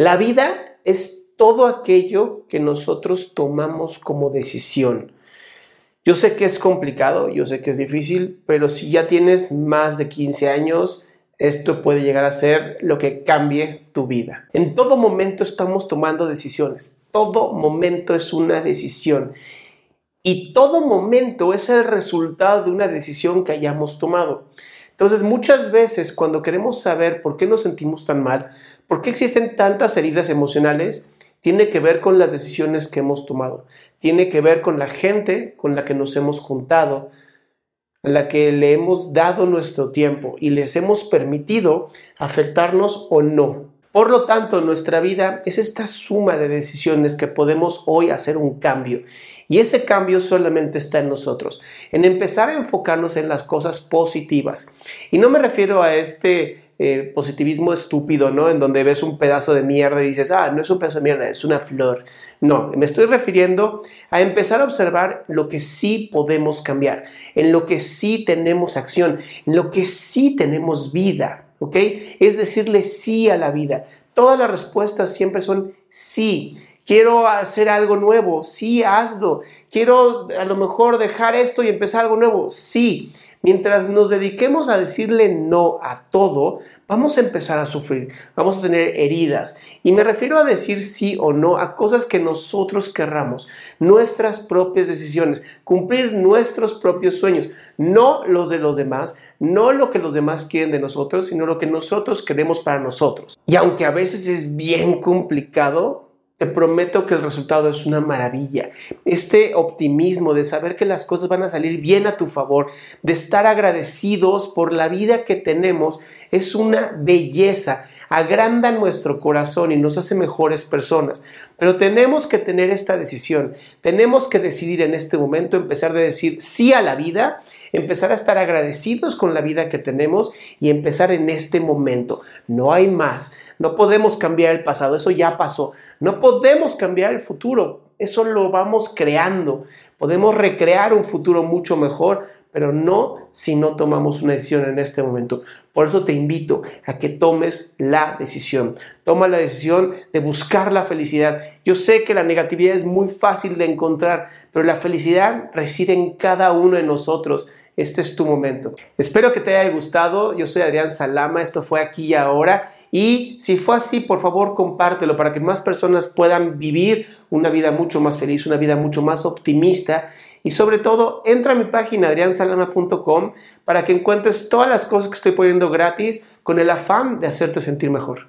La vida es todo aquello que nosotros tomamos como decisión. Yo sé que es complicado, yo sé que es difícil, pero si ya tienes más de 15 años, esto puede llegar a ser lo que cambie tu vida. En todo momento estamos tomando decisiones. Todo momento es una decisión. Y todo momento es el resultado de una decisión que hayamos tomado. Entonces, muchas veces cuando queremos saber por qué nos sentimos tan mal, por qué existen tantas heridas emocionales, tiene que ver con las decisiones que hemos tomado, tiene que ver con la gente con la que nos hemos juntado, a la que le hemos dado nuestro tiempo y les hemos permitido afectarnos o no. Por lo tanto, nuestra vida es esta suma de decisiones que podemos hoy hacer un cambio. Y ese cambio solamente está en nosotros, en empezar a enfocarnos en las cosas positivas. Y no me refiero a este eh, positivismo estúpido, ¿no? En donde ves un pedazo de mierda y dices, ah, no es un pedazo de mierda, es una flor. No, me estoy refiriendo a empezar a observar lo que sí podemos cambiar, en lo que sí tenemos acción, en lo que sí tenemos vida. ¿Ok? Es decirle sí a la vida. Todas las respuestas siempre son sí. Quiero hacer algo nuevo, sí, hazlo. Quiero a lo mejor dejar esto y empezar algo nuevo, sí. Mientras nos dediquemos a decirle no a todo, vamos a empezar a sufrir, vamos a tener heridas. Y me refiero a decir sí o no a cosas que nosotros querramos, nuestras propias decisiones, cumplir nuestros propios sueños, no los de los demás, no lo que los demás quieren de nosotros, sino lo que nosotros queremos para nosotros. Y aunque a veces es bien complicado, te prometo que el resultado es una maravilla. Este optimismo de saber que las cosas van a salir bien a tu favor, de estar agradecidos por la vida que tenemos, es una belleza. Agranda nuestro corazón y nos hace mejores personas. Pero tenemos que tener esta decisión. Tenemos que decidir en este momento empezar a decir sí a la vida, empezar a estar agradecidos con la vida que tenemos y empezar en este momento. No hay más. No podemos cambiar el pasado, eso ya pasó. No podemos cambiar el futuro, eso lo vamos creando. Podemos recrear un futuro mucho mejor, pero no si no tomamos una decisión en este momento. Por eso te invito a que tomes la decisión. Toma la decisión de buscar la felicidad. Yo sé que la negatividad es muy fácil de encontrar, pero la felicidad reside en cada uno de nosotros. Este es tu momento. Espero que te haya gustado. Yo soy Adrián Salama. Esto fue aquí y ahora. Y si fue así, por favor, compártelo para que más personas puedan vivir una vida mucho más feliz, una vida mucho más optimista. Y sobre todo, entra a mi página adriansalama.com para que encuentres todas las cosas que estoy poniendo gratis con el afán de hacerte sentir mejor.